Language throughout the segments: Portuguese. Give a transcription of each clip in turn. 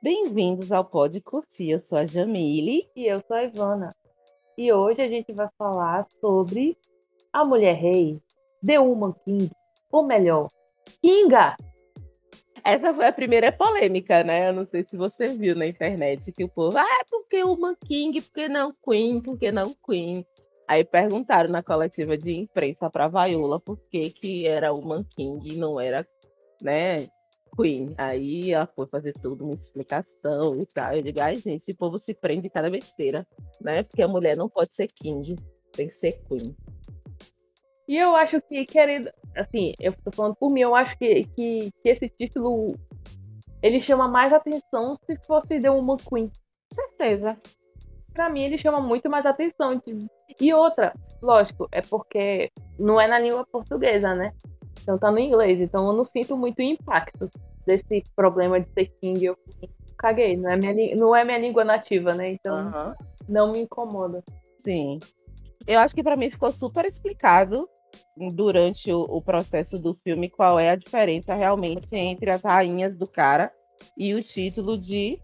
Bem-vindos ao Pode Curtir. Eu sou a Jamile. E eu sou a Ivana. E hoje a gente vai falar sobre a Mulher Rei, The Woman King, ou melhor, Kinga. Essa foi a primeira polêmica, né? Eu não sei se você viu na internet que o povo, ah, por que Woman King, por que não Queen, por que não Queen? Aí perguntaram na coletiva de imprensa para Viola por que, que era Woman King e não era, né, Queen. Aí ela foi fazer toda uma explicação e tal. Eu digo, ai, gente, o povo se prende cada besteira, né? Porque a mulher não pode ser King, tem que ser Queen. E eu acho que, querendo, assim, eu tô falando por mim, eu acho que, que, que esse título ele chama mais atenção se fosse The Woman Queen. Certeza. Pra mim, ele chama muito mais atenção. E outra, lógico, é porque não é na língua portuguesa, né? Então tá no inglês, então eu não sinto muito impacto desse problema de ser King. Eu caguei, não é minha, não é minha língua nativa, né? Então uhum. não me incomoda. Sim. Eu acho que para mim ficou super explicado durante o, o, processo do filme qual é a diferença realmente entre as rainhas do cara e o título de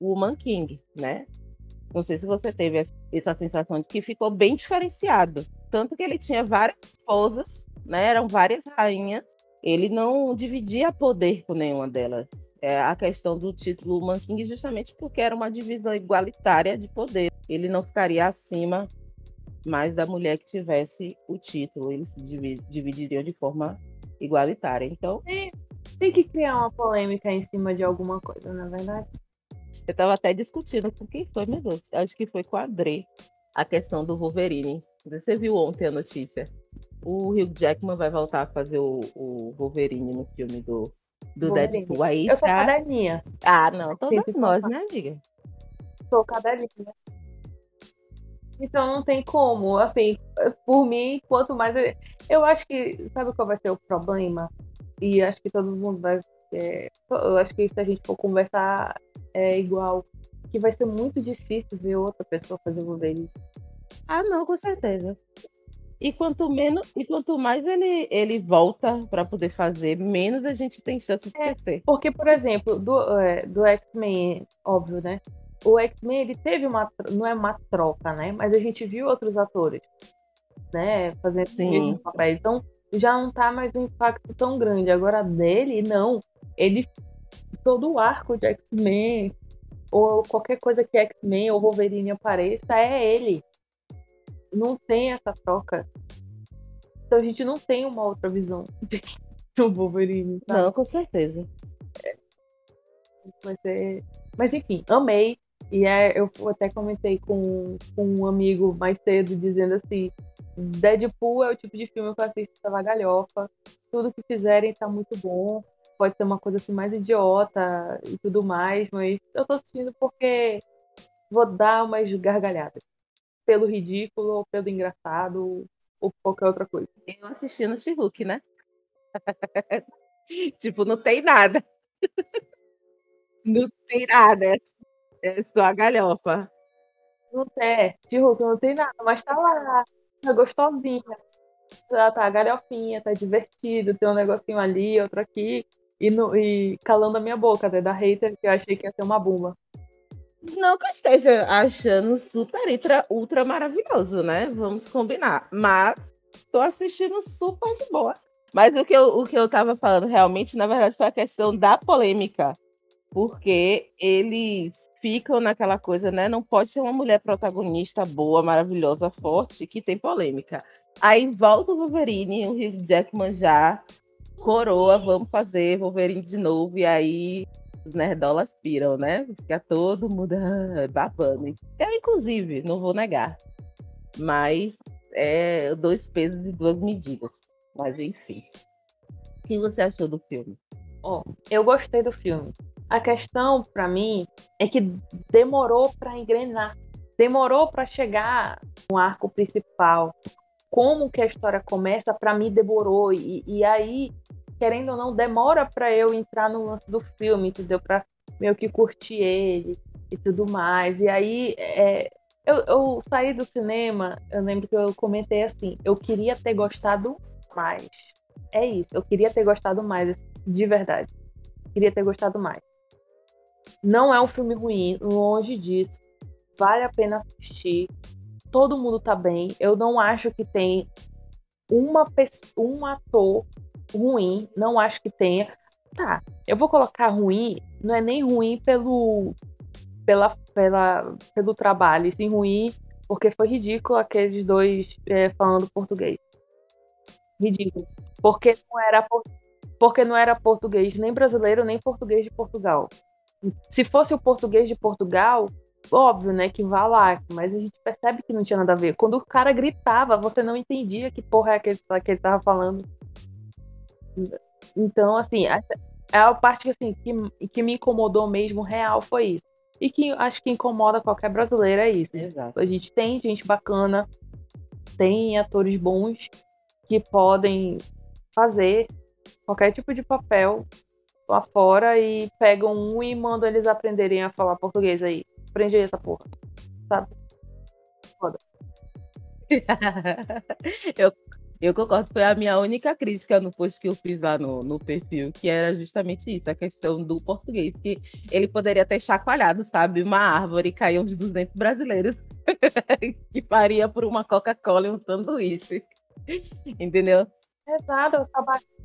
Woman King, né? Não sei se você teve essa sensação de que ficou bem diferenciado. Tanto que ele tinha várias esposas né? Eram várias rainhas. Ele não dividia poder com nenhuma delas. É a questão do título Man King justamente porque era uma divisão igualitária de poder. Ele não ficaria acima mais da mulher que tivesse o título. Eles se dividiriam de forma igualitária. Então. Tem, tem que criar uma polêmica em cima de alguma coisa, na é verdade. Eu estava até discutindo com quem foi, meu Deus. Acho que foi com a Dre, a questão do Wolverine. Você viu ontem a notícia? O Hugh Jackman vai voltar a fazer o, o Wolverine no filme do, do Deadpool. Aí eu sou tá... cadelinha. Ah, não, todas nós, né, amiga? Sou cadelinha. Então não tem como, assim, por mim, quanto mais. Eu acho que. Sabe qual vai ser o problema? E acho que todo mundo vai. É, eu acho que se a gente for conversar é igual, que vai ser muito difícil ver outra pessoa fazer Wolverine. Ah, não, com certeza. E quanto menos, e quanto mais ele, ele volta para poder fazer, menos a gente tem chance de é, crescer. Porque, por exemplo, do, é, do X-Men, óbvio, né? O X-Men ele teve uma não é uma troca, né? Mas a gente viu outros atores, né, fazendo Sim. mesmo papel. Então, já não tá mais um impacto tão grande. Agora dele, não. Ele todo o arco de X-Men ou qualquer coisa que X-Men ou Wolverine apareça é ele não tem essa troca. Então a gente não tem uma outra visão do Wolverine. Sabe? Não, com certeza. É. Mas, é... Mas enfim, amei. E é, eu até comentei com, com um amigo mais cedo, dizendo assim: Deadpool é o tipo de filme que eu assisto pela galhofa. Tudo que fizerem tá muito bom. Pode ser uma coisa assim mais idiota e tudo mais, mas eu tô assistindo porque vou dar umas gargalhadas pelo ridículo, ou pelo engraçado, ou qualquer outra coisa. Eu assisti no She-Hulk, né? tipo, não tem nada. não tem nada. É só a galhofa. Não tem, She-Hulk não tem nada, mas tá lá. Tá gostosinha. Tá, tá galhofinha, tá divertido, tem um negocinho ali, outro aqui. E, no, e calando a minha boca, né, da hater, que eu achei que ia ser uma bomba. Não que eu esteja achando super ultra, ultra maravilhoso, né? Vamos combinar. Mas tô assistindo super de boa. Mas o que, eu, o que eu tava falando realmente, na verdade, foi a questão da polêmica. Porque eles ficam naquela coisa, né? Não pode ser uma mulher protagonista boa, maravilhosa, forte, que tem polêmica. Aí volta o Wolverine, o Hugh Jackman já coroa, vamos fazer Wolverine de novo. E aí os nerdolas piram, né? Fica todo mundo ah, babando. Eu, inclusive, não vou negar. Mas é dois pesos e duas medidas. Mas enfim. O que você achou do filme? Oh, eu gostei do filme. A questão, para mim, é que demorou para engrenar. Demorou para chegar no arco principal. Como que a história começa, para mim demorou. E, e aí querendo ou não, demora para eu entrar no lance do filme, entendeu? Para meio que curtir ele e tudo mais. E aí, é, eu, eu, saí do cinema, eu lembro que eu comentei assim, eu queria ter gostado mais. É isso, eu queria ter gostado mais, de verdade. Queria ter gostado mais. Não é um filme ruim, longe disso. Vale a pena assistir. Todo mundo tá bem. Eu não acho que tem uma um ator ruim. Não acho que tenha. Tá, eu vou colocar ruim. Não é nem ruim pelo, pela, pela, pelo trabalho, sim ruim porque foi ridículo aqueles dois é, falando português. Ridículo. Porque não era porque não era português nem brasileiro nem português de Portugal. Se fosse o português de Portugal, óbvio, né, que vá lá, mas a gente percebe que não tinha nada a ver. Quando o cara gritava, você não entendia que porra é que ele, que ele tava falando. Então, assim, a, a parte assim, que, que me incomodou mesmo, real, foi isso. E que acho que incomoda qualquer brasileiro é isso. Exato. A gente tem gente bacana, tem atores bons que podem fazer qualquer tipo de papel lá fora e pegam um e mandam eles aprenderem a falar português aí. Aprende aí essa porra. Sabe? Foda. eu, eu concordo, foi a minha única crítica no post que eu fiz lá no, no perfil, que era justamente isso, a questão do português, que ele poderia ter chacoalhado, sabe, uma árvore e cair uns 200 brasileiros que faria por uma Coca-Cola e um sanduíche. Entendeu? Exato,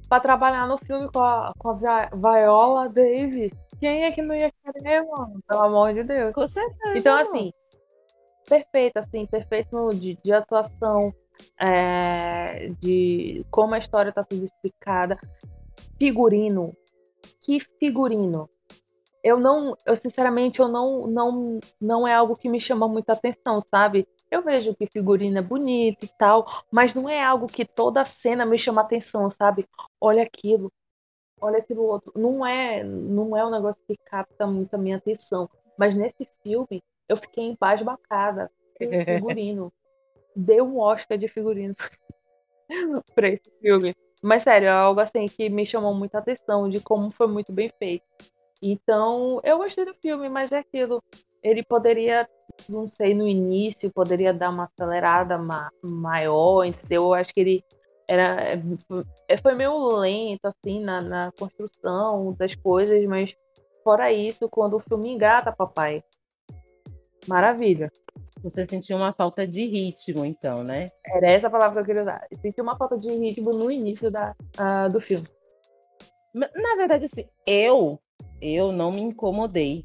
para trabalhar no filme com a, com a Viola Davis. Quem é que não ia querer, mano? Pelo amor de Deus. Com certeza. Então, assim, perfeito, assim, perfeito no, de, de atuação, é, de como a história está sendo explicada. Figurino. Que figurino. Eu não, eu sinceramente, eu não, não, não é algo que me chama muita atenção, sabe? Eu vejo que figurino é bonito e tal, mas não é algo que toda cena me chama atenção, sabe? Olha aquilo, olha aquilo outro. Não é, não é um negócio que capta muito a minha atenção. Mas nesse filme, eu fiquei embasbacada com o figurino. Deu um Oscar de figurino pra esse filme. Mas sério, é algo assim que me chamou muita atenção de como foi muito bem feito. Então, eu gostei do filme, mas é aquilo. Ele poderia não sei, no início poderia dar uma acelerada ma maior, entendeu? Eu acho que ele era é, foi meio lento assim na, na construção das coisas, mas fora isso, quando o filme engata, papai, maravilha. Você sentiu uma falta de ritmo, então, né? Era essa a palavra que eu queria usar. Eu senti uma falta de ritmo no início da, uh, do filme. Na verdade, assim, eu, eu não me incomodei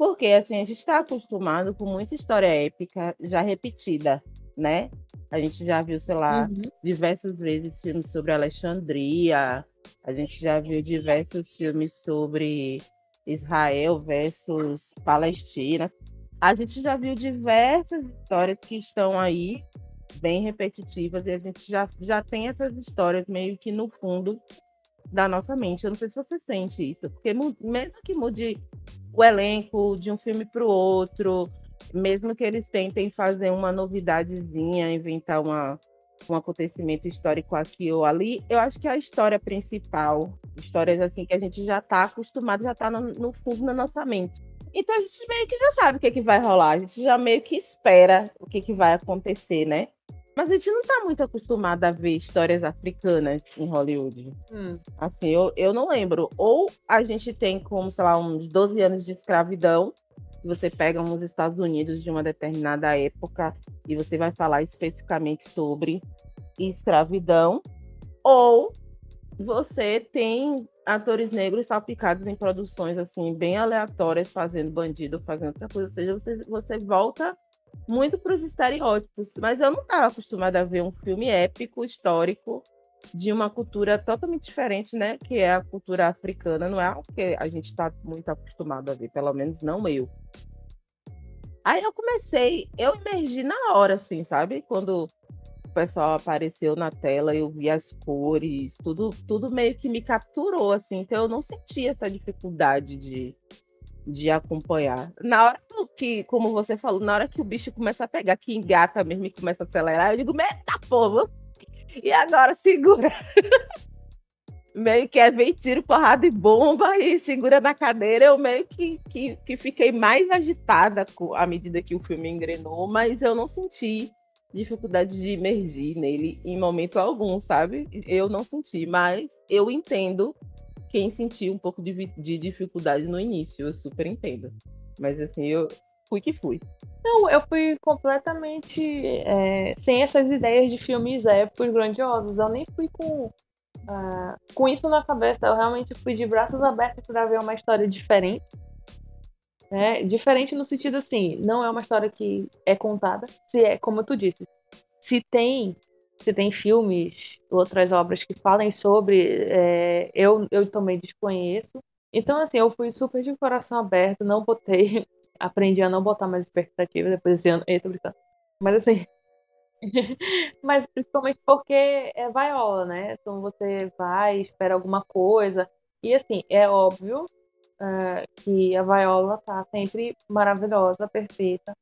porque assim, a gente está acostumado com muita história épica já repetida, né? A gente já viu, sei lá, uhum. diversas vezes filmes sobre Alexandria, a gente já viu diversos filmes sobre Israel versus Palestina. A gente já viu diversas histórias que estão aí bem repetitivas e a gente já, já tem essas histórias meio que no fundo da nossa mente. Eu não sei se você sente isso, porque mesmo que mude o elenco de um filme para o outro, mesmo que eles tentem fazer uma novidadezinha, inventar uma, um acontecimento histórico aqui ou ali, eu acho que a história principal, histórias assim que a gente já está acostumado, já está no, no, fundo da nossa mente. Então a gente meio que já sabe o que, é que vai rolar, a gente já meio que espera o que, que vai acontecer, né? Mas a gente não tá muito acostumada a ver histórias africanas em Hollywood. Hum. Assim, eu, eu não lembro. Ou a gente tem como, sei lá, uns 12 anos de escravidão. Você pega uns Estados Unidos de uma determinada época e você vai falar especificamente sobre escravidão. Ou você tem atores negros salpicados em produções assim bem aleatórias, fazendo bandido, fazendo outra coisa. Ou seja, você, você volta muito para os estereótipos, mas eu não estava acostumada a ver um filme épico, histórico, de uma cultura totalmente diferente, né? Que é a cultura africana, não é algo que a gente está muito acostumado a ver, pelo menos não eu. Aí eu comecei, eu emergi na hora, assim, sabe? Quando o pessoal apareceu na tela, eu vi as cores, tudo, tudo meio que me capturou, assim. Então eu não senti essa dificuldade de, de acompanhar. Na hora que, como você falou, na hora que o bicho começa a pegar, que engata mesmo e começa a acelerar, eu digo, meta povo! E agora segura. meio que é vem tiro, porrada e bomba e segura na cadeira. Eu meio que, que, que fiquei mais agitada à medida que o filme engrenou, mas eu não senti dificuldade de emergir nele em momento algum, sabe? Eu não senti, mas eu entendo quem sentiu um pouco de, de dificuldade no início, eu super entendo. Mas assim, eu fui que fui. Não, eu fui completamente é, sem essas ideias de filmes épicos grandiosos. Eu nem fui com, uh, com isso na cabeça. Eu realmente fui de braços abertos para ver uma história diferente. Né? Diferente no sentido assim, não é uma história que é contada. Se é, como tu disse, se tem se tem filmes, outras obras que falem sobre, é, eu, eu também desconheço. Então, assim, eu fui super de coração aberto, não botei, aprendi a não botar mais expectativas depois desse ano. Eita, brincando. Mas assim. mas principalmente porque é vaiola, né? Então você vai, espera alguma coisa. E assim, é óbvio uh, que a vaiola tá sempre maravilhosa, perfeita.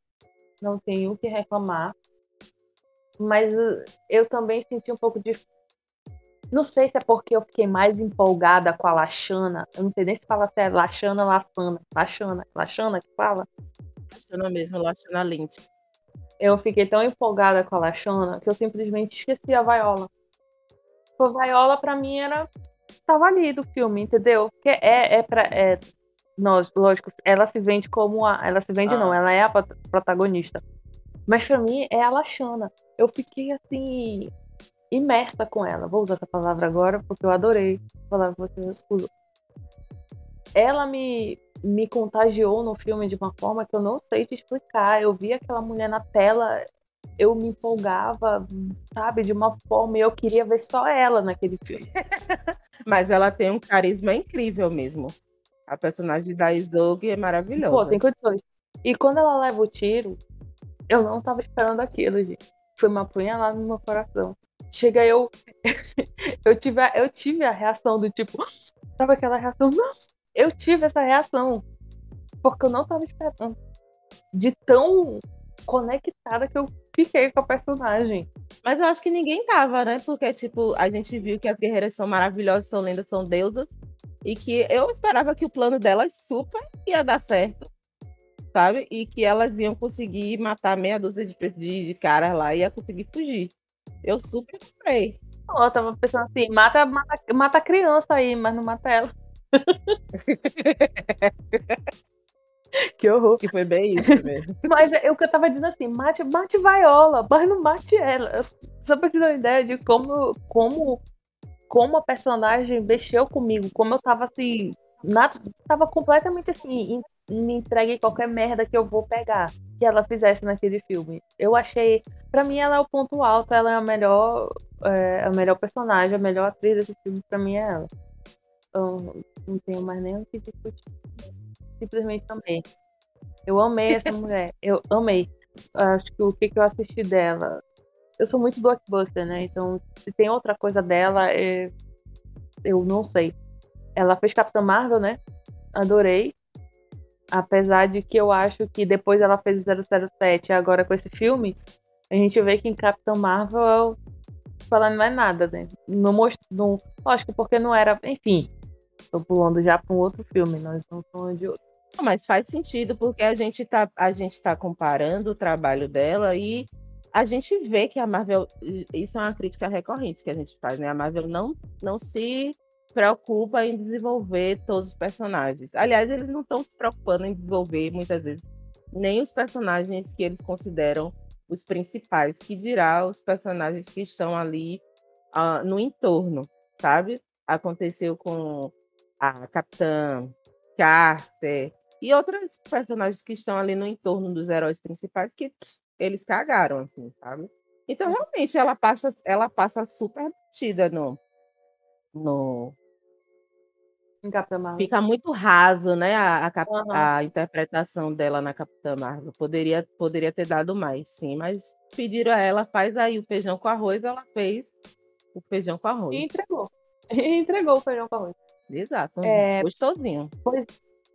Não tenho o que reclamar. Mas uh, eu também senti um pouco de. Não sei se é porque eu fiquei mais empolgada com a Lachana. Eu não sei nem se fala se é Lachana ou Lafana. Lachana. Lachana que fala? Lachana mesmo, Lachana Lynch. Eu fiquei tão empolgada com a Lachana que eu simplesmente esqueci a Viola. A Viola, pra mim, era. Tava ali do filme, entendeu? Porque é, é pra. É... Nós, lógico, ela se vende como a. Ela se vende, ah. não, ela é a protagonista. Mas pra mim é a Lachana. Eu fiquei assim, imersa com ela. Vou usar essa palavra agora porque eu adorei a palavra que você usou. Ela me, me contagiou no filme de uma forma que eu não sei te explicar. Eu vi aquela mulher na tela, eu me empolgava, sabe, de uma forma e eu queria ver só ela naquele filme. Mas ela tem um carisma incrível mesmo. A personagem da Isogue é maravilhosa. Pô, tem condições. E quando ela leva o tiro, eu não tava esperando aquilo, gente. Foi uma apunhalada no meu coração. Chega eu. eu, tive a, eu tive a reação do tipo. Sabe aquela reação? Não! Eu tive essa reação. Porque eu não tava esperando. De tão conectada que eu fiquei com a personagem. Mas eu acho que ninguém tava, né? Porque, tipo, a gente viu que as guerreiras são maravilhosas, são lendas, são deusas. E que eu esperava que o plano delas super ia dar certo sabe? E que elas iam conseguir matar meia dúzia de, de, de caras lá e ia conseguir fugir. Eu super comprei. Oh, eu tava pensando assim, mata, mata, mata a criança aí, mas não mata ela. que horror. Que foi bem isso mesmo. mas é, o que eu tava dizendo assim, mate, mate Viola, mas não mate ela. Só pra ter uma ideia de como, como, como a personagem mexeu comigo, como eu tava assim, na, tava completamente assim, me entregue qualquer merda que eu vou pegar que ela fizesse naquele filme. Eu achei, para mim ela é o ponto alto, ela é a melhor, é, a melhor personagem, a melhor atriz desse filme para mim é ela. Eu não tenho mais nem o que discutir. Simplesmente amei. Eu amei essa mulher. Eu amei. Acho que o que, que eu assisti dela. Eu sou muito blockbuster, né? Então, se tem outra coisa dela, é... eu não sei. Ela fez Capitã Marvel, né? Adorei. Apesar de que eu acho que depois ela fez 007 agora com esse filme, a gente vê que em Capitão Marvel falando não é nada, né? Não mostrou. Lógico, porque não era. Enfim, tô pulando já para um outro filme, nós estamos falando de outro. Mas faz sentido, porque a gente tá, a gente tá comparando o trabalho dela e a gente vê que a Marvel. Isso é uma crítica recorrente que a gente faz, né? A Marvel não, não se preocupa em desenvolver todos os personagens. Aliás, eles não estão se preocupando em desenvolver muitas vezes nem os personagens que eles consideram os principais, que dirá os personagens que estão ali uh, no entorno, sabe? Aconteceu com a Capitã Carter e outros personagens que estão ali no entorno dos heróis principais que eles cagaram, assim, sabe? Então, realmente, ela passa, ela passa super batida no, no, Capitã Marvel. Fica muito raso, né? A, a, cap... uhum. a, interpretação dela na Capitã Marvel. Poderia, poderia ter dado mais, sim, mas pediram a ela, faz aí o feijão com arroz, ela fez o feijão com arroz. E entregou. E entregou o feijão com arroz. Exato. É... Gostosinho. Pois...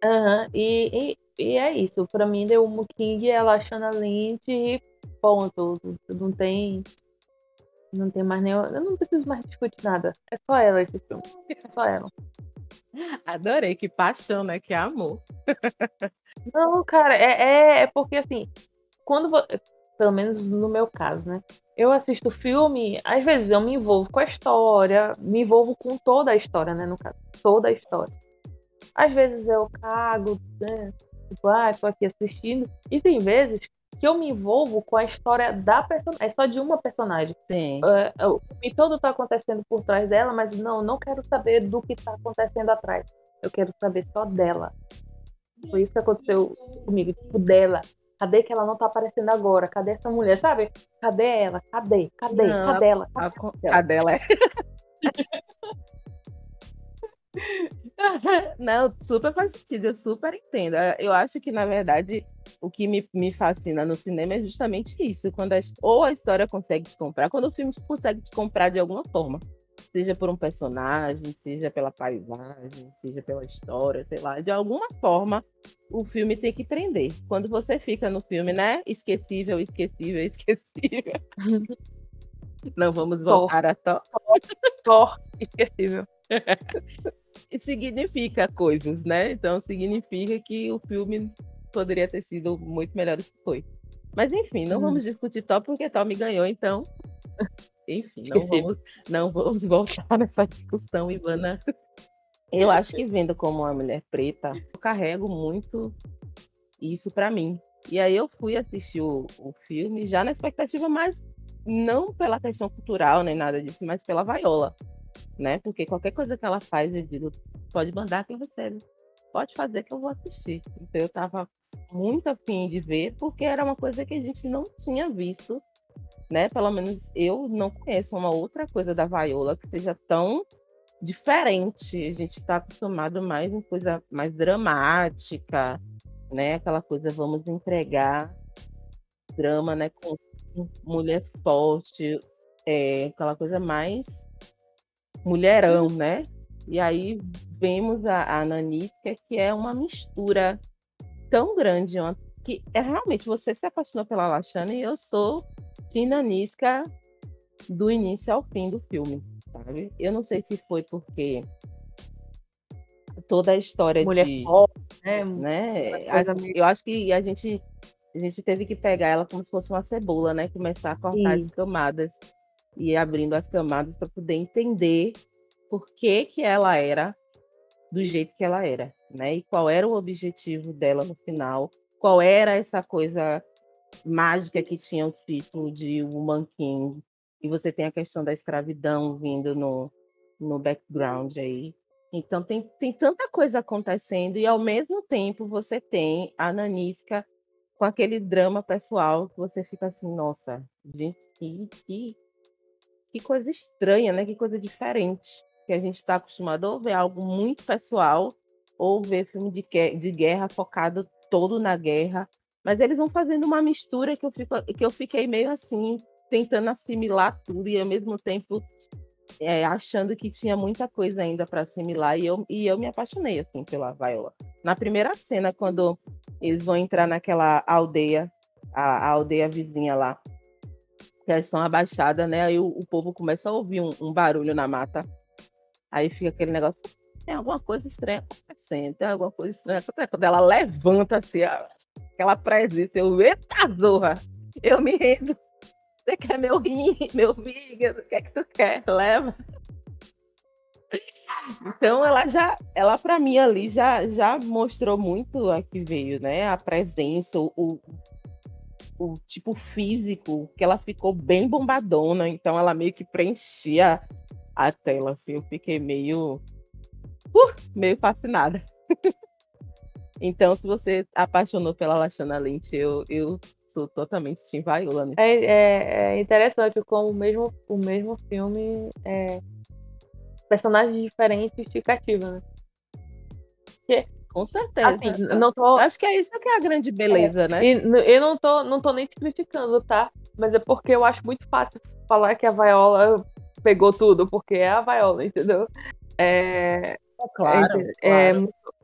Uhum. E, e, e, é isso. Pra mim, deu o King, ela achando a Lynch e ponto. Não tem. Não tem mais nenhum. Eu não preciso mais discutir nada. É só ela esse filme. É só ela. Adorei, que paixão, né? Que amor. Não, cara, é, é, é porque assim, quando você, pelo menos no meu caso, né? Eu assisto filme, às vezes eu me envolvo com a história, me envolvo com toda a história, né? No caso, toda a história. Às vezes eu cago, né? Tipo, ah, tô aqui assistindo. E tem vezes que eu me envolvo com a história da personagem. É só de uma personagem. Sim. Uh, o filme todo tá acontecendo por trás dela, mas não, não quero saber do que tá acontecendo atrás. Eu quero saber só dela. Foi isso que aconteceu comigo, tipo, dela. Cadê que ela não tá aparecendo agora? Cadê essa mulher? Sabe? Cadê ela? Cadê? Cadê? Não, cadê ela? Cadê, cadê ela? Não, super faz sentido, eu super entendo. Eu acho que, na verdade, o que me, me fascina no cinema é justamente isso. Quando a, ou a história consegue te comprar, quando o filme consegue te comprar de alguma forma seja por um personagem, seja pela paisagem, seja pela história, sei lá, de alguma forma o filme tem que prender. Quando você fica no filme, né? Esquecível, esquecível, esquecível. Não vamos voltar a Thor. Thor, esquecível. e significa coisas, né? Então significa que o filme poderia ter sido muito melhor do que foi. Mas enfim, não hum. vamos discutir Thor porque Thor me ganhou, então enfim, não vamos, não vamos voltar nessa discussão, Ivana. Eu acho que vendo como uma mulher preta, eu carrego muito isso para mim. E aí eu fui assistir o, o filme já na expectativa mais não pela questão cultural nem nada disso, mas pela Viola, né? Porque qualquer coisa que ela faz, eu digo, pode mandar quem recebe. Pode fazer que eu vou assistir. Então eu tava muito afim de ver, porque era uma coisa que a gente não tinha visto né? Pelo menos eu não conheço uma outra coisa da vaiola que seja tão diferente. A gente está acostumado mais em coisa mais dramática, né? Aquela coisa, vamos entregar drama, né? Com mulher forte, é, aquela coisa mais mulherão, né? E aí vemos a, a Nanisca, que é uma mistura tão grande, uma, que é realmente você se apaixonou pela Lashana e eu sou Tina Niska do início ao fim do filme, sabe? Eu não sei se foi porque toda a história Mulher de forte, né? né? Eu acho que a gente a gente teve que pegar ela como se fosse uma cebola, né? Começar a cortar Sim. as camadas e abrindo as camadas para poder entender por que que ela era do jeito que ela era, né? E qual era o objetivo dela no final? Qual era essa coisa mágica que tinha o título de Woman King. E você tem a questão da escravidão vindo no, no background aí. Então tem, tem tanta coisa acontecendo e ao mesmo tempo você tem a Nanisca com aquele drama pessoal que você fica assim, nossa, gente, que, que, que coisa estranha, né? Que coisa diferente. Que a gente está acostumado a ver algo muito pessoal ou ver filme de, de guerra focado todo na guerra mas eles vão fazendo uma mistura que eu, fico, que eu fiquei meio assim, tentando assimilar tudo e ao mesmo tempo é, achando que tinha muita coisa ainda para assimilar e eu, e eu me apaixonei assim pela Viola. Na primeira cena, quando eles vão entrar naquela aldeia, a, a aldeia vizinha lá, que elas estão abaixadas, né? Aí o, o povo começa a ouvir um, um, barulho na mata. Aí fica aquele negócio, tem alguma coisa estranha acontecendo, tem alguma coisa estranha acontecendo. Quando ela levanta assim, aquela presença. Eu, eita zorra, eu me rendo. Você quer meu rim, meu fígado? O que é que tu quer? Leva. Então ela já, ela para mim ali já, já mostrou muito a que veio, né? A presença, o tipo físico, que ela ficou bem bombadona, então ela meio que preenchia a tela, assim, eu fiquei meio, uh, meio fascinada. Então, se você apaixonou pela Lashana Lynch, eu, eu sou totalmente Tim Viola. Né? É, é, é, interessante como o mesmo, o mesmo filme é personagens diferentes te cativa, né? Com certeza. Assim, não tô... Acho que é isso que é a grande beleza, é, né? eu não tô, não tô nem te criticando, tá? Mas é porque eu acho muito fácil falar que a Viola pegou tudo, porque é a Viola, entendeu? É, claro, é, claro. É,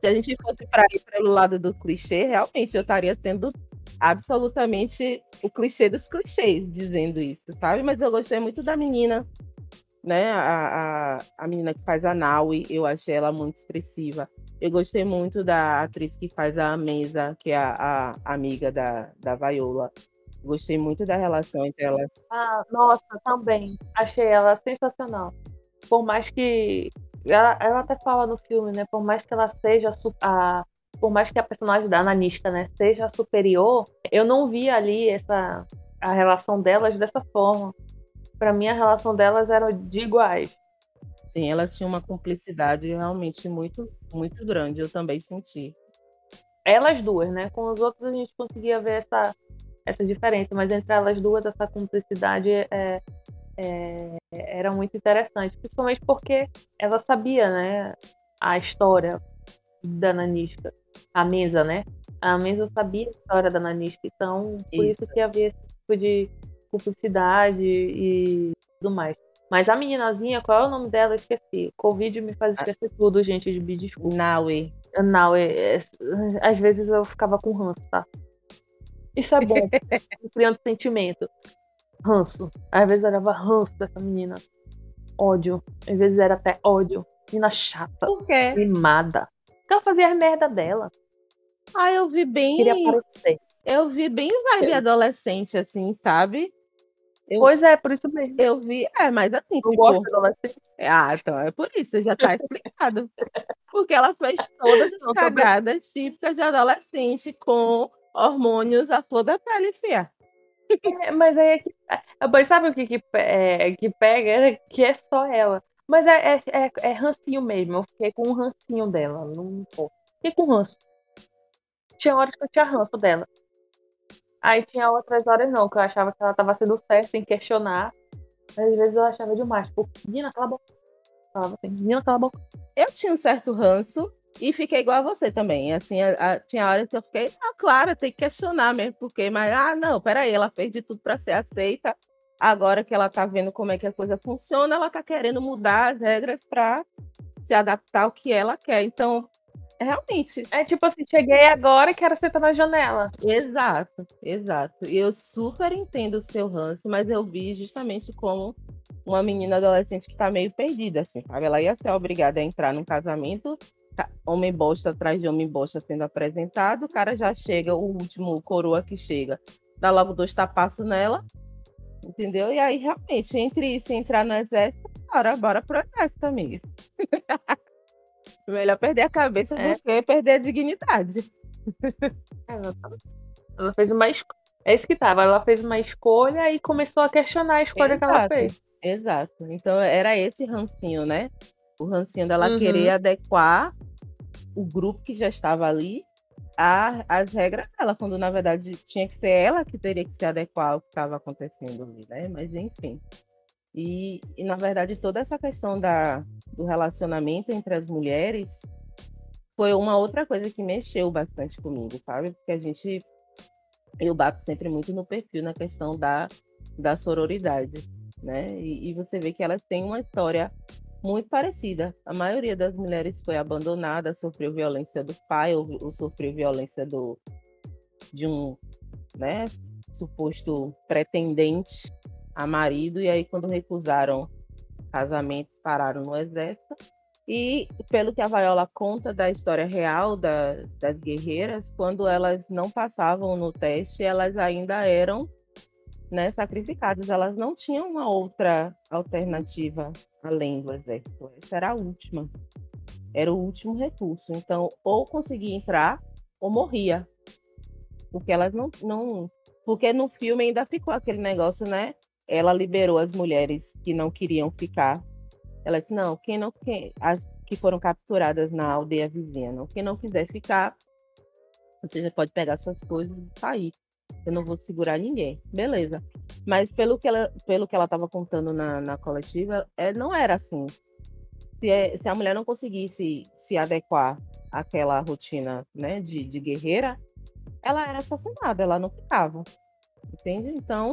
se a gente fosse para ir pelo lado do clichê, realmente eu estaria tendo absolutamente o clichê dos clichês dizendo isso, sabe? Mas eu gostei muito da menina, né? A, a, a menina que faz a Naui, eu achei ela muito expressiva. Eu gostei muito da atriz que faz a Mesa, que é a, a amiga da, da Viola. Gostei muito da relação entre elas. Ah, nossa, também. Achei ela sensacional. Por mais que. Ela, ela até fala no filme, né? Por mais que ela seja a. Por mais que a personagem da Ananista, né, seja superior, eu não vi ali essa a relação delas dessa forma. Para mim, a relação delas era de iguais. Sim, elas tinham uma cumplicidade realmente muito, muito grande. Eu também senti. Elas duas, né? Com os outros a gente conseguia ver essa, essa diferença, mas entre elas duas essa cumplicidade é, é, era muito interessante, principalmente porque ela sabia, né, a história da Nanisca, a mesa, né? A mesa sabia a história da Nanisca, então por isso, isso que havia esse tipo de cumplicidade e tudo mais. Mas a meninazinha, qual é o nome dela? esqueci. Covid me faz esquecer ah. tudo, gente, de me desculpa. Naue. Naue. É, às vezes eu ficava com ranço, tá? Isso é bom, criando sentimento. Ranço. Às vezes eu olhava ranço dessa menina. Ódio. Às vezes era até ódio. Menina chata. Por quê? Mimada. Porque ela fazia as merda dela. Ah, eu vi bem. Queria aparecer. Eu vi bem vibe adolescente, assim, sabe? Eu, pois é, por isso mesmo. Eu vi, é, mas assim. Tipo, gosto de adolescente. Ah, então é por isso, já tá explicado. Porque ela fez todas as cagadas típicas de adolescente com hormônios à flor da pele, fia. É, mas aí é que. Mas sabe o que, que, é, que pega? Que é só ela. Mas é, é, é, é rancinho mesmo. Eu fiquei com um rancinho dela. Não pô. Fiquei com ranço. Tinha horas que eu tinha ranço dela. Aí tinha outras horas não, que eu achava que ela tava sendo certa sem questionar. Às vezes eu achava demais. Tipo, menina, cala a boca. Falava assim, menina, cala a boca. Eu tinha um certo ranço, e fiquei igual a você também. Assim, a, a, tinha horas que eu fiquei, ah, claro, tem que questionar mesmo, porque, mas, ah, não, peraí, ela fez de tudo para ser aceita. Agora que ela tá vendo como é que a coisa funciona, ela tá querendo mudar as regras para se adaptar ao que ela quer. Então, realmente. É tipo assim, cheguei agora e quero sentar na janela. Exato, exato. E eu super entendo o seu ranço, mas eu vi justamente como uma menina adolescente que tá meio perdida, assim, sabe? Ela ia ser obrigada a entrar num casamento homem bosta atrás de homem bosta sendo apresentado, o cara já chega, o último coroa que chega, dá logo dois tapassos nela, entendeu? E aí, realmente, entre isso e entrar no exército, bora, bora pro exército, amiga. Melhor perder a cabeça é. do que perder a dignidade. Ela fez uma escolha. É isso que tava. Ela fez uma escolha e começou a questionar a escolha Exato. que ela fez. Exato. Então era esse rancinho, né? O rancinho dela uhum. querer adequar o grupo que já estava ali a, as regras dela, quando na verdade tinha que ser ela que teria que se adequar ao que estava acontecendo ali, né? Mas enfim. E, e, na verdade toda essa questão da, do relacionamento entre as mulheres foi uma outra coisa que mexeu bastante comigo, sabe? Porque a gente eu bato sempre muito no perfil na questão da, da sororidade, né? E, e você vê que elas têm uma história muito parecida. A maioria das mulheres foi abandonada, sofreu violência do pai ou, ou sofreu violência do, de um né, suposto pretendente a marido, e aí quando recusaram casamentos, pararam no exército. E pelo que a Viola conta da história real da, das guerreiras, quando elas não passavam no teste, elas ainda eram né, sacrificadas. Elas não tinham uma outra alternativa além do exército. Essa era a última. Era o último recurso. Então, ou conseguia entrar ou morria. Porque elas não, não. Porque no filme ainda ficou aquele negócio, né? Ela liberou as mulheres que não queriam ficar. Ela disse: não, quem não. Quem, as que foram capturadas na aldeia vizinha, não. Quem não quiser ficar, você já pode pegar suas coisas e sair eu não vou segurar ninguém. Beleza. Mas pelo que ela, pelo que ela estava contando na, na coletiva, é, não era assim. Se, é, se a mulher não conseguisse se adequar àquela rotina né, de, de guerreira, ela era assassinada, ela não ficava. Entende? Então,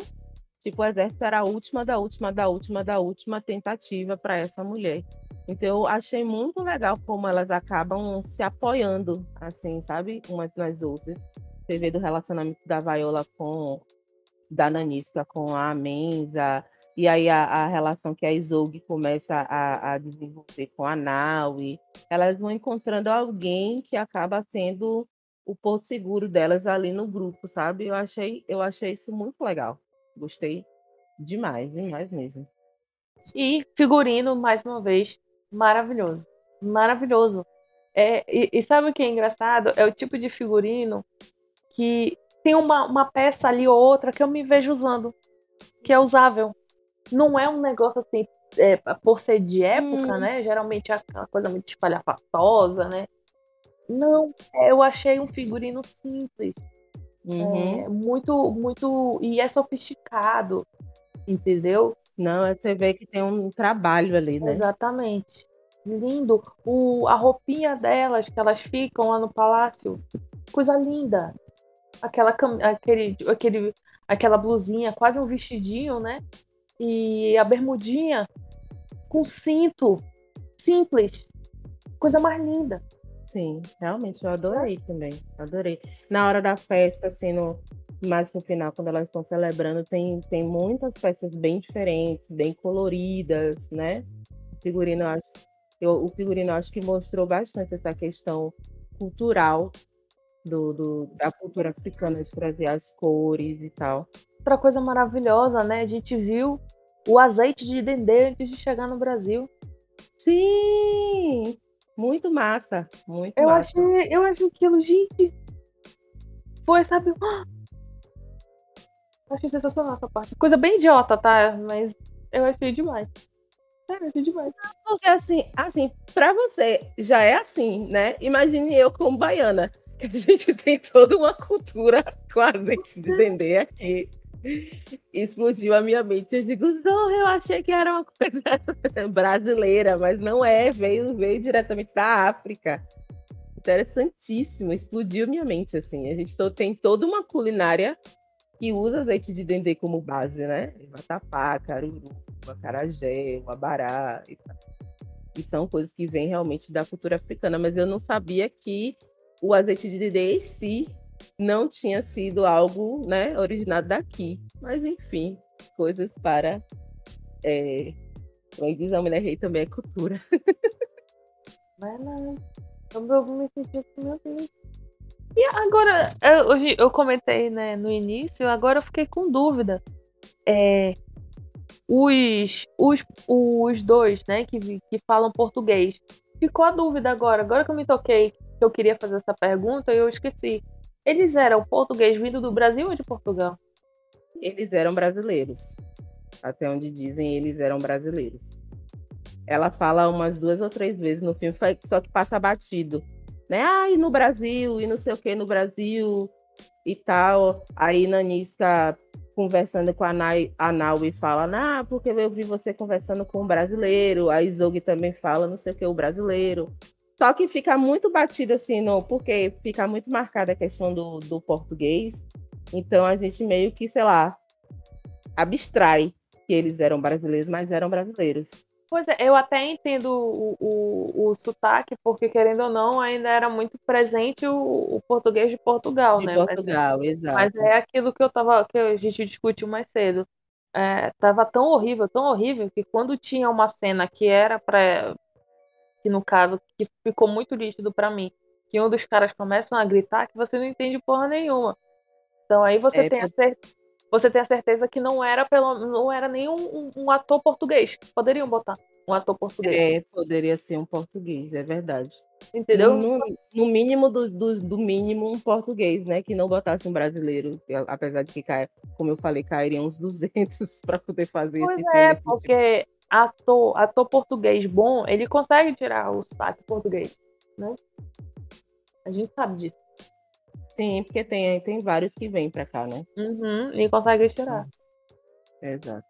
tipo, o exército era a última da última da última da última tentativa para essa mulher. Então, eu achei muito legal como elas acabam se apoiando, assim, sabe? Umas nas outras. Você vê do relacionamento da Viola com da Nanisca com a Mensa, e aí a, a relação que a Isolde começa a, a, desenvolver com a Naui, elas vão encontrando alguém que acaba sendo o porto seguro delas ali no grupo, sabe? Eu achei, eu achei isso muito legal. Gostei demais, demais mesmo. E figurino, mais uma vez, maravilhoso. Maravilhoso. É, e, e, sabe o que é engraçado? É o tipo de figurino que tem uma, uma peça ali ou outra que eu me vejo usando, que é usável. Não é um negócio assim, é, por ser de época, hum. né? Geralmente é aquela coisa muito espalhafatosa, né? Não, eu achei um figurino simples. Uhum. É, muito, muito. E é sofisticado, entendeu? Não, é, você vê que tem um trabalho ali, né? Exatamente. Lindo. O, a roupinha delas, que elas ficam lá no palácio. Coisa linda. Aquela, aquele, aquele, aquela blusinha, quase um vestidinho, né? E a bermudinha com cinto. Simples. Coisa mais linda. Sim, realmente, eu adorei também. Adorei. Na hora da festa, assim, no, mais no final, quando elas estão celebrando, tem, tem muitas peças bem diferentes, bem coloridas, né? O figurino, eu acho, eu, o figurino acho que mostrou bastante essa questão cultural do, do, da cultura africana, de trazer as cores e tal. Outra coisa maravilhosa, né? A gente viu o azeite de dendê antes de chegar no Brasil. Sim! Muito massa, muito eu massa. Achei, eu achei aquilo, gente. Foi, sabe? Eu achei sensacional essa parte. Coisa bem idiota, tá? Mas eu achei demais. É, eu achei demais. Porque assim, assim, pra você já é assim, né? Imagine eu como baiana. Que a gente tem toda uma cultura com azeite de dendê aqui explodiu a minha mente. Eu digo, Zorro, eu achei que era uma coisa brasileira, mas não é, veio, veio diretamente da África. Interessantíssimo, explodiu minha mente, assim. A gente tem toda uma culinária que usa azeite de dendê como base, né? Vatapá, caruru, acarajé, abará e tal. E são coisas que vêm realmente da cultura africana, mas eu não sabia que o azeite de dendê em si não tinha sido algo né, originado daqui. Mas, enfim, coisas para. É, como é diz a mulher rei também é cultura. Vai lá. Eu vou me sentir assim, meu Deus. E agora, eu, hoje eu comentei né, no início, agora eu fiquei com dúvida. É, os, os, os dois, né, que, que falam português. Ficou a dúvida agora. Agora que eu me toquei que eu queria fazer essa pergunta, eu esqueci. Eles eram português vindo do Brasil ou de Portugal? Eles eram brasileiros. Até onde dizem, eles eram brasileiros. Ela fala umas duas ou três vezes no filme, só que passa batido. Né? Ah, e no Brasil, e não sei o que no Brasil e tal. Aí Nanisca conversando com a, Nai, a fala, ah, porque eu vi você conversando com um brasileiro. A Zog também fala, não sei o que, o brasileiro. Só que fica muito batido assim, não, porque fica muito marcada a questão do, do português. Então a gente meio que, sei lá, abstrai que eles eram brasileiros, mas eram brasileiros. Pois é, eu até entendo o, o, o sotaque, porque querendo ou não, ainda era muito presente o, o português de Portugal, de né? Portugal, mas, exato. Mas é aquilo que eu tava, que a gente discutiu mais cedo. É, tava tão horrível, tão horrível, que quando tinha uma cena que era para que no caso que ficou muito líquido para mim, que um dos caras começam a gritar que você não entende porra nenhuma. Então aí você é, tem a certeza, você tem a certeza que não era pelo não era nenhum um, um ator português. Poderiam botar um ator português. É, poderia ser um português, é verdade. Entendeu? No, no mínimo do, do, do, mínimo um português, né? Que não botasse um brasileiro. Apesar de que, como eu falei, cairiam uns 200 para poder fazer pois é, porque ator, ator português bom, ele consegue tirar o sotaque português, né? A gente sabe disso. Sim, porque tem, tem vários que vêm para cá, né? Uhum, e consegue tirar. Exato.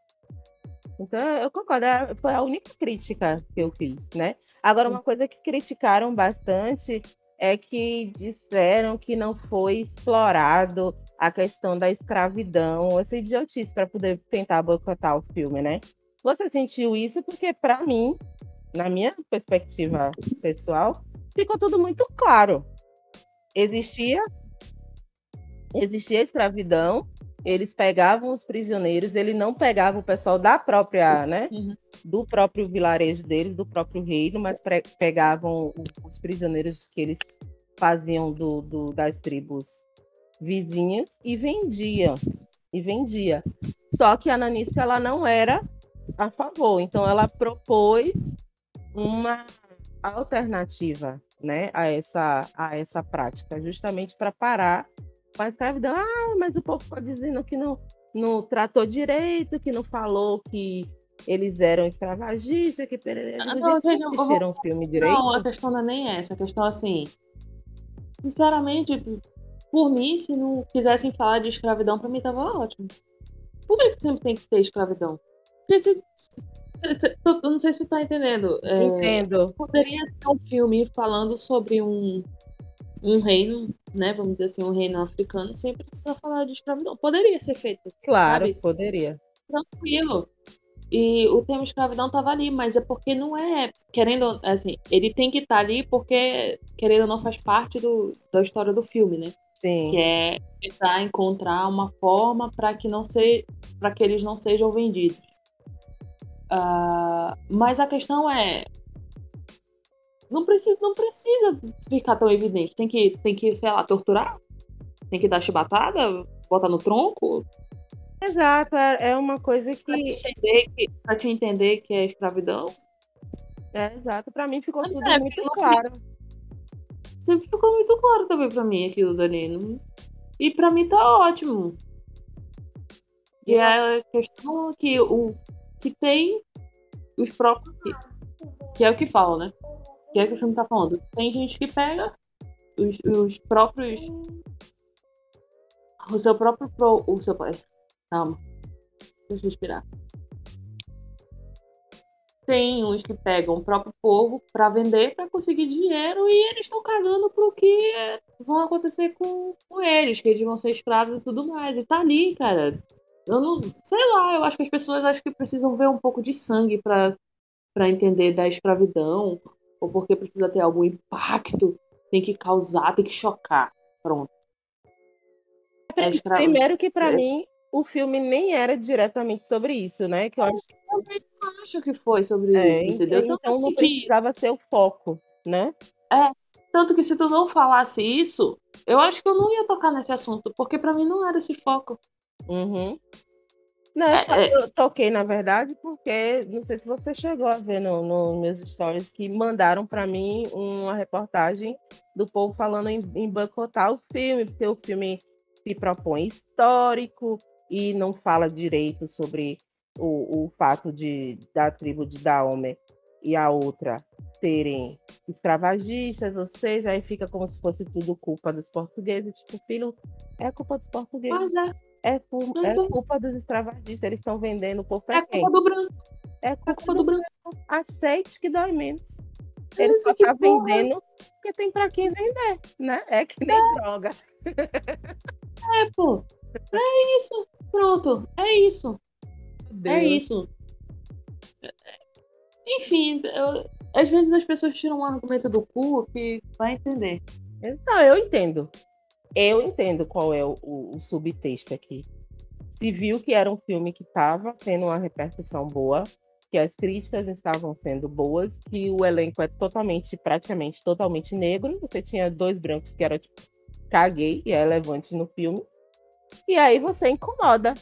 Então, eu concordo, é, foi a única crítica que eu fiz, né? Agora, uma coisa que criticaram bastante é que disseram que não foi explorado a questão da escravidão, essa idiotice para poder tentar boicotar o filme, né? Você sentiu isso porque, para mim, na minha perspectiva pessoal, ficou tudo muito claro. Existia, existia escravidão, eles pegavam os prisioneiros, ele não pegava o pessoal da própria, né, uhum. do próprio vilarejo deles, do próprio reino, mas pegavam os prisioneiros que eles faziam do, do, das tribos vizinhas e vendia. E vendia. Só que a Nanisca ela não era a favor, então ela propôs uma alternativa né, a, essa, a essa prática, justamente para parar com a escravidão. Ah, mas o povo está dizendo que não, não tratou direito, que não falou que eles eram escravagistas, que ah, não, gente, não assistiram o filme direito. Não, a questão não é nem essa, a questão assim, sinceramente, por mim, se não quisessem falar de escravidão, para mim tava ótimo. Por que sempre tem que ter escravidão? Porque se, eu não sei se você tá entendendo. É, Entendo. Poderia ser um filme falando sobre um, um reino, né? Vamos dizer assim, um reino africano, sem precisar falar de escravidão. Poderia ser feito. Claro, sabe? poderia. Tranquilo. E o termo escravidão estava ali, mas é porque não é, querendo, assim, ele tem que estar tá ali porque, querendo ou não, faz parte do, da história do filme, né? Sim. Que é tentar encontrar uma forma para que não se, para que eles não sejam vendidos. Uh, mas a questão é, não precisa, não precisa ficar tão evidente. Tem que, tem que, sei lá, torturar? Tem que dar chibatada? Botar no tronco? Exato, é, é uma coisa que. Pra te entender que, pra te entender que é escravidão. É, exato. Pra mim ficou tudo é, muito claro. Sempre ficou muito claro também pra mim aquilo, Danilo. E pra mim tá ótimo. E é a questão que o que tem os próprios. Que, é o que fala, né? Que é o que o filme tá falando. Tem gente que pega os, os próprios. O seu próprio. Pro, o seu. Calma. Deixa eu respirar. Tem uns que pegam o próprio povo para vender para conseguir dinheiro e eles estão cagando pro que vão acontecer com, com eles, que eles vão ser escravos e tudo mais. E tá ali, cara. Eu não, sei lá, eu acho que as pessoas acho que precisam ver um pouco de sangue para para entender da escravidão, ou porque precisa ter algum impacto, tem que causar, tem que chocar. Pronto. É Primeiro que para mim o filme nem era diretamente sobre isso, né? Que eu acho, eu acho que foi sobre é, isso, entendeu? Então, então não precisava ser o foco, né? É, tanto que se tu não falasse isso, eu acho que eu não ia tocar nesse assunto, porque para mim não era esse foco. Uhum. Não, é, é, eu toquei, na verdade, porque não sei se você chegou a ver nos no meus stories que mandaram para mim uma reportagem do povo falando em, em boicotar o filme, porque o filme se propõe histórico, e não fala direito sobre o, o fato de da tribo de Daomer e a outra serem escravagistas, ou seja, aí fica como se fosse tudo culpa dos portugueses. Tipo, filho, é culpa dos portugueses. É. É, por, é, é culpa dos escravagistas, eles estão vendendo o povo É culpa do branco. É culpa, é culpa do, do branco. branco. Aceite que dói menos. Ele só tá vendendo porque tem para quem vender, né? É que nem é. droga. É, pô. É isso. Pronto, é isso. É Deus. É isso. Enfim, eu, às vezes as pessoas tiram um argumento do cu que vai entender. Não, eu entendo. Eu entendo qual é o, o, subtexto aqui. Se viu que era um filme que estava tendo uma repercussão boa, que as críticas estavam sendo boas, que o elenco é totalmente, praticamente totalmente negro. Você tinha dois brancos que era tipo, caguei, e é relevante no filme. E aí você incomoda.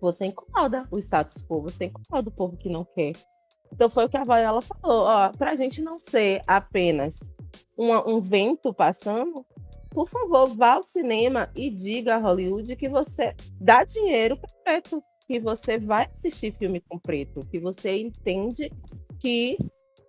Você incomoda o status quo, você incomoda o povo que não quer. Então foi o que a Viola falou, ó, pra gente não ser apenas uma, um vento passando, por favor, vá ao cinema e diga a Hollywood que você dá dinheiro para preto, que você vai assistir filme com preto, que você entende que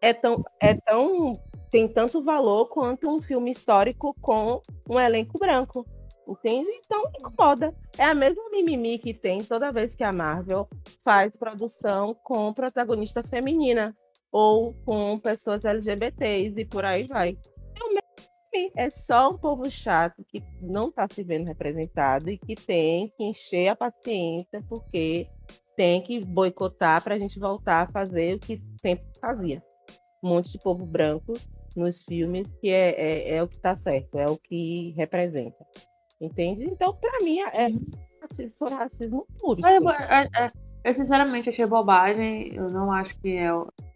é tão, é tão tem tanto valor quanto um filme histórico com um elenco branco. Entende? Então incomoda. É a mesma mimimi que tem toda vez que a Marvel faz produção com protagonista feminina ou com pessoas LGBTs e por aí vai. É só um povo chato que não está se vendo representado e que tem que encher a paciência porque tem que boicotar para a gente voltar a fazer o que sempre fazia. Um monte de povo branco nos filmes que é, é, é o que está certo, é o que representa. Entende? Então, para mim, é racismo por racismo puro. É, é, eu, sinceramente, achei bobagem. Eu não acho que é,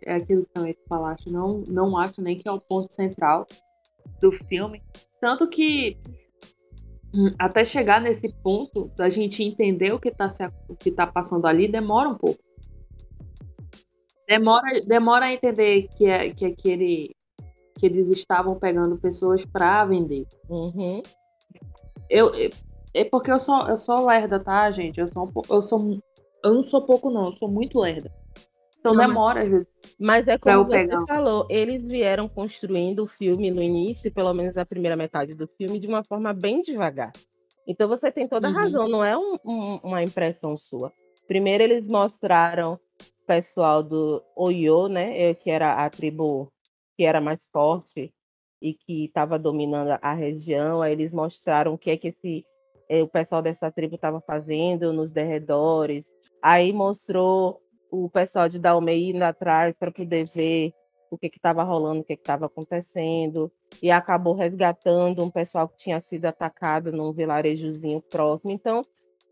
é aquilo que também falaste. Não, não acho nem que é o ponto central. Do filme. Tanto que hum, até chegar nesse ponto da gente entender o que está o que tá passando ali demora um pouco. Demora, demora a entender que, é, que aquele que eles estavam pegando pessoas para vender. Uhum. Eu, é porque eu sou, eu sou lerda, tá, gente? Eu sou, um, eu sou eu não sou pouco, não, eu sou muito lerda. Então não, demora, às vezes. Mas é como você pegar. falou, eles vieram construindo o filme no início, pelo menos a primeira metade do filme, de uma forma bem devagar. Então você tem toda a uhum. razão, não é um, um, uma impressão sua. Primeiro eles mostraram o pessoal do Oyo, né, que era a tribo que era mais forte e que estava dominando a região. Aí eles mostraram o que é que esse eh, o pessoal dessa tribo estava fazendo nos derredores. Aí mostrou o pessoal de Dalmei indo atrás para poder ver o que estava rolando, o que estava acontecendo, e acabou resgatando um pessoal que tinha sido atacado num vilarejozinho próximo. Então,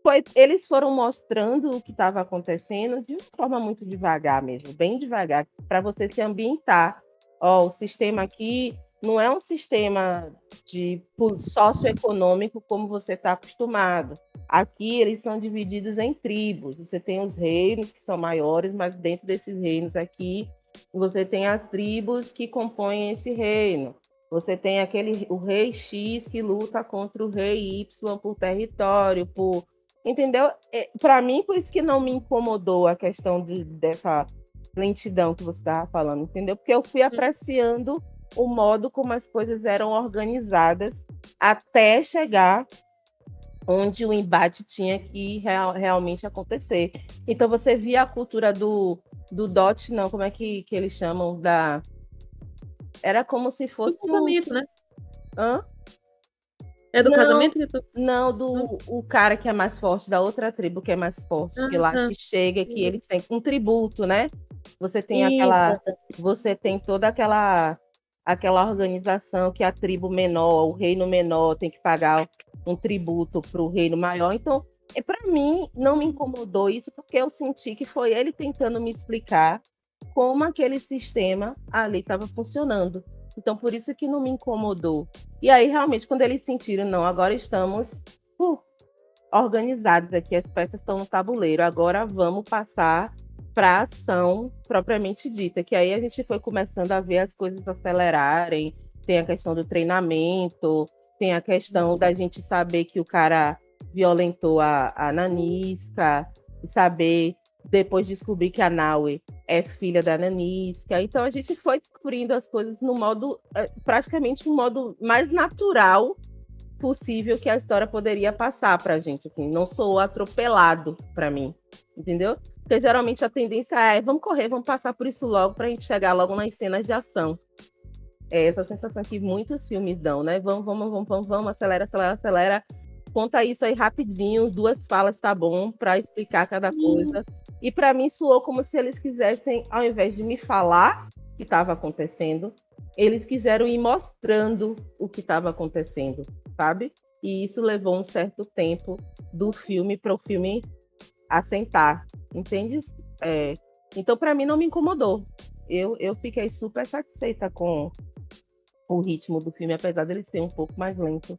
foi, eles foram mostrando o que estava acontecendo de forma muito devagar mesmo, bem devagar, para você se ambientar. Ó, o sistema aqui não é um sistema de socioeconômico como você está acostumado. Aqui eles são divididos em tribos. Você tem os reinos que são maiores, mas dentro desses reinos aqui você tem as tribos que compõem esse reino. Você tem aquele o rei X que luta contra o rei Y por território, por entendeu? É, Para mim, por isso que não me incomodou a questão de, dessa lentidão que você estava falando, entendeu? Porque eu fui apreciando o modo como as coisas eram organizadas até chegar onde o embate tinha que real, realmente acontecer. Então você via a cultura do, do dot, não, como é que, que eles chamam? Da... Era como se fosse. Do casamento, um... né? Hã? É do não, casamento que tu... Não, do o cara que é mais forte, da outra tribo que é mais forte, que lá que chega, que eles têm um tributo, né? Você tem Isso. aquela. Você tem toda aquela aquela organização que a tribo menor, o reino menor tem que pagar um tributo para o reino maior. Então, é, para mim, não me incomodou isso, porque eu senti que foi ele tentando me explicar como aquele sistema ali estava funcionando. Então, por isso que não me incomodou. E aí, realmente, quando eles sentiram, não, agora estamos uh, organizados aqui, as peças estão no tabuleiro, agora vamos passar para ação propriamente dita, que aí a gente foi começando a ver as coisas acelerarem, tem a questão do treinamento, tem a questão da gente saber que o cara violentou a, a Nanisca, saber depois descobrir que a Naue é filha da Nanisca. Então a gente foi descobrindo as coisas no modo, eh, praticamente um modo mais natural possível que a história poderia passar para a gente, assim, não sou atropelado para mim, entendeu? Porque geralmente a tendência é vamos correr, vamos passar por isso logo para a gente chegar logo nas cenas de ação. É essa sensação que muitos filmes dão, né? Vamos, vamos, vamos, vamos, vamos acelera, acelera, acelera. Conta isso aí rapidinho, duas falas tá bom para explicar cada coisa. E para mim soou como se eles quisessem, ao invés de me falar o que estava acontecendo, eles quiseram ir mostrando o que estava acontecendo, sabe? E isso levou um certo tempo do filme para o filme assentar, entende? É, então, para mim, não me incomodou. Eu, eu fiquei super satisfeita com o ritmo do filme, apesar dele ser um pouco mais lento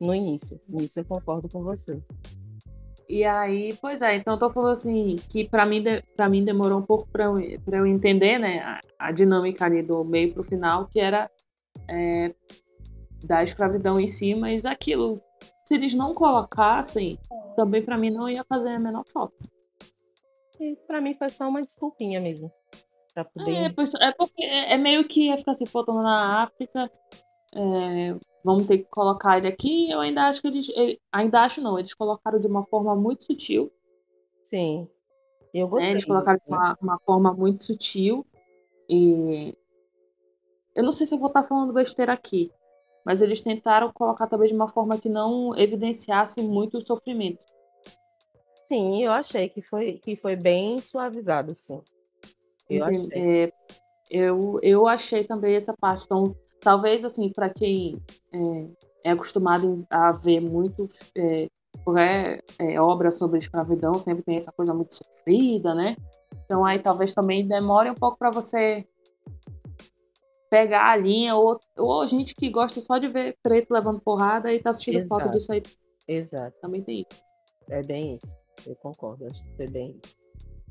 no início. Nisso eu concordo com você. E aí, pois é, então eu tô falando assim, que para mim, para mim demorou um pouco para eu, eu entender, né, a, a, dinâmica ali do meio pro final, que era é, da escravidão em si, mas aquilo se eles não colocassem, também para mim não ia fazer a menor falta. E para mim foi só uma desculpinha mesmo. Poder... É, é, porque é, é meio que ia ficar assim, faltando na África. É, vamos ter que colocar ele aqui. Eu ainda acho que eles. Ainda acho não, eles colocaram de uma forma muito sutil. Sim. Eu gostei. Né, eles colocaram de uma, uma, forma muito sutil. E. Eu não sei se eu vou estar falando besteira aqui mas eles tentaram colocar talvez de uma forma que não evidenciasse muito o sofrimento. Sim, eu achei que foi, que foi bem suavizado, sim. Eu achei. É, eu, eu achei também essa parte. Então, talvez, assim, para quem é, é, acostumado a ver muito é, é, é, obra sobre escravidão, sempre tem essa coisa muito sofrida, né? Então, aí talvez também demore um pouco para você pegar a linha, ou, ou gente que gosta só de ver preto levando porrada e tá assistindo Exato. foto disso aí. Exato. Também tem isso. É bem isso. Eu concordo, acho que é bem isso.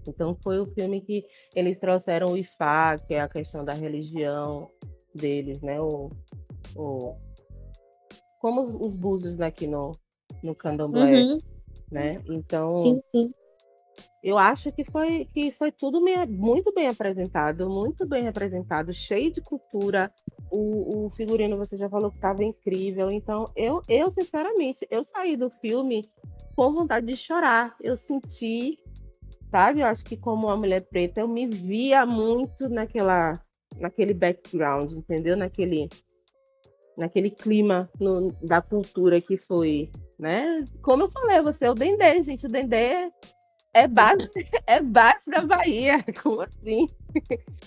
Então foi o filme que eles trouxeram o Ifá, que é a questão da religião deles, né? O, o, como os, os búzios daqui no, no candomblé, uhum. né? Então, sim, sim. eu acho que foi, que foi tudo muito bem apresentado, muito bem representado, cheio de cultura. O, o figurino, você já falou que estava incrível. Então, eu, eu, sinceramente, eu saí do filme com vontade de chorar. Eu senti, sabe? Eu acho que como uma mulher preta, eu me via muito naquela, naquele background, entendeu? Naquele naquele clima no, da cultura que foi, né? Como eu falei, você é o Dendê, gente. O Dendê é base, é base da Bahia. Como assim?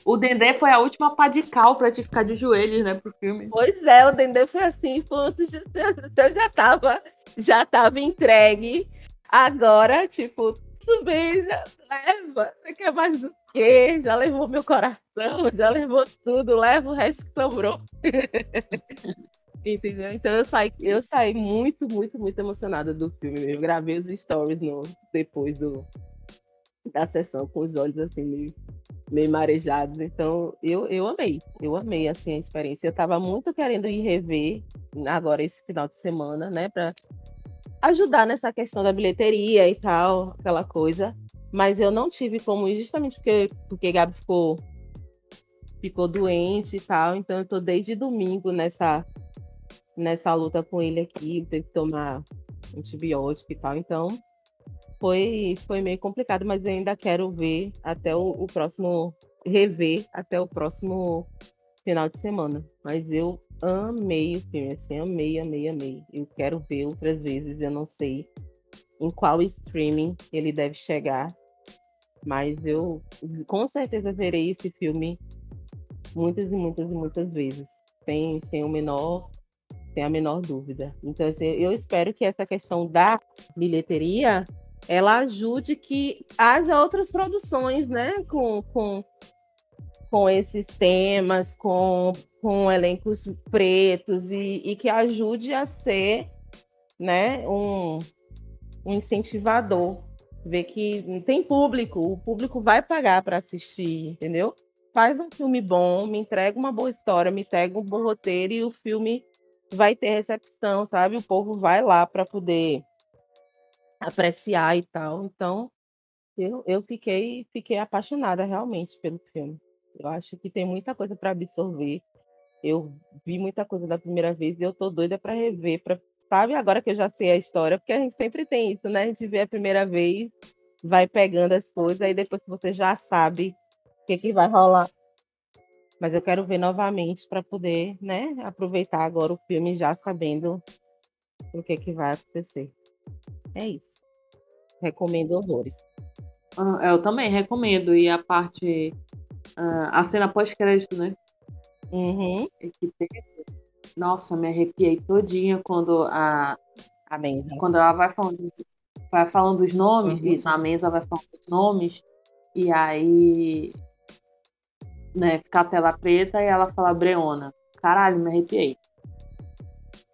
O Dendê foi a última pá de cal pra te ficar de joelhos, né, pro filme. Pois é, o Dendê foi assim, ponto, eu já tava, já tava entregue. Agora, tipo, subir, já leva. Você quer mais do quê? Já levou meu coração, já levou tudo, leva o resto que sobrou. Entendeu? Então eu saí, eu saí muito, muito, muito emocionada do filme. Eu gravei os stories no, depois do, da sessão com os olhos assim meio, meio marejados. Então eu, eu amei, eu amei assim a experiência. Eu estava muito querendo ir rever agora esse final de semana, né, para ajudar nessa questão da bilheteria e tal, aquela coisa. Mas eu não tive como ir justamente porque porque Gabi ficou ficou doente e tal. Então eu tô desde domingo nessa nessa luta com ele aqui, teve que tomar antibiótico e tal. Então, foi, foi meio complicado, mas eu ainda quero ver até o, o próximo, rever até o próximo final de semana. Mas eu amei o filme, assim, amei, amei, amei. Eu quero ver outras vezes, eu não sei em qual streaming ele deve chegar, mas eu com certeza verei esse filme muitas e muitas e muitas vezes, sem, sem o menor sem a menor dúvida. Então, assim, eu espero que essa questão da bilheteria ela ajude que haja outras produções, né, com, com, com esses temas, com, com elencos pretos e, e que ajude a ser, né, um, um incentivador, ver que tem público, o público vai pagar para assistir, entendeu? Faz um filme bom, me entrega uma boa história, me entrega um bom roteiro e o filme vai ter recepção, sabe? O povo vai lá para poder apreciar e tal. Então, eu, eu fiquei, fiquei apaixonada realmente pelo filme. Eu acho que tem muita coisa para absorver. Eu vi muita coisa da primeira vez e eu tô doida para rever, para sabe? Agora que eu já sei a história, porque a gente sempre tem isso, né? A gente vê a primeira vez, vai pegando as coisas, aí depois que você já sabe o que, que vai rolar, mas eu quero ver novamente para poder, né, aproveitar agora o filme já sabendo o que, que vai acontecer. É isso. Recomendo horrores. Ah, eu também recomendo. E a parte. Uh, a cena pós-crédito, né? Uhum. Nossa, me arrepiei todinha quando a. A mesa. Quando ela vai falando, vai falando dos nomes, uhum. isso, a mesa vai falando dos nomes, e aí né, ficar a tela preta e ela falar Breona. Caralho, me arrepiei.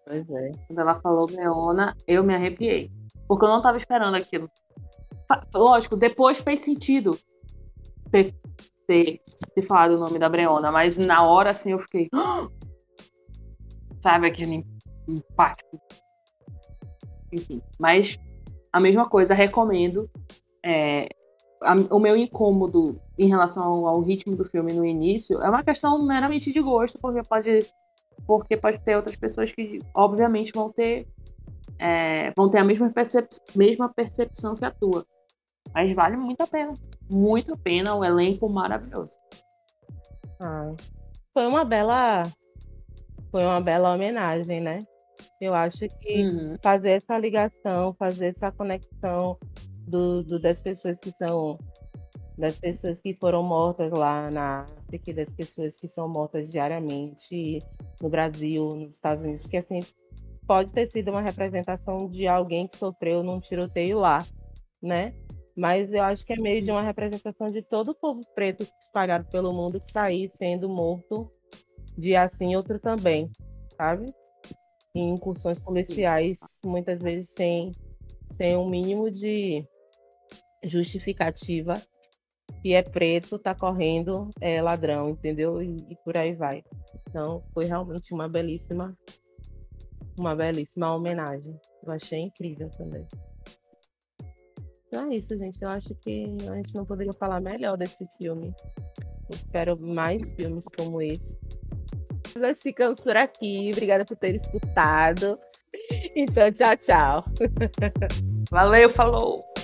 Pois é. Quando ela falou Breona, eu me arrepiei. Porque eu não tava esperando aquilo. Lógico, depois fez sentido ter, ter, ter falado o nome da Breona, mas na hora, assim, eu fiquei. Sabe aquele impacto? Enfim, mas a mesma coisa, recomendo. É, a, o meu incômodo em relação ao, ritmo do filme no início é uma questão meramente de gosto, porque pode, porque pode ter outras pessoas que, obviamente, vão ter, é, vão ter a mesma, percep mesma percepção que a tua. Mas vale muito a pena. Muito a pena, o um elenco maravilhoso. Ah, foi uma bela. Foi uma bela homenagem, né? Eu acho que uhum. fazer essa ligação, fazer essa conexão do, do, das pessoas que são das pessoas que foram mortas lá na África, das pessoas que são mortas diariamente no Brasil, nos Estados Unidos, porque assim pode ter sido uma representação de alguém que sofreu num tiroteio lá, né? Mas eu acho que é meio de uma representação de todo o povo preto espalhado pelo mundo que está aí sendo morto dia assim, outro também, sabe? Em incursões policiais, muitas vezes sem, sem um mínimo de justificativa que é preto, tá correndo é ladrão, entendeu? E, e, por aí vai. Então, foi realmente uma belíssima, uma belíssima homenagem. Eu achei incrível também. Então é isso, gente. Eu acho que a gente não poderia falar melhor desse filme. espero mais filmes como esse. Nós ficamos por aqui. Obrigada por ter escutado. Então, tchau, tchau. Valeu, falou!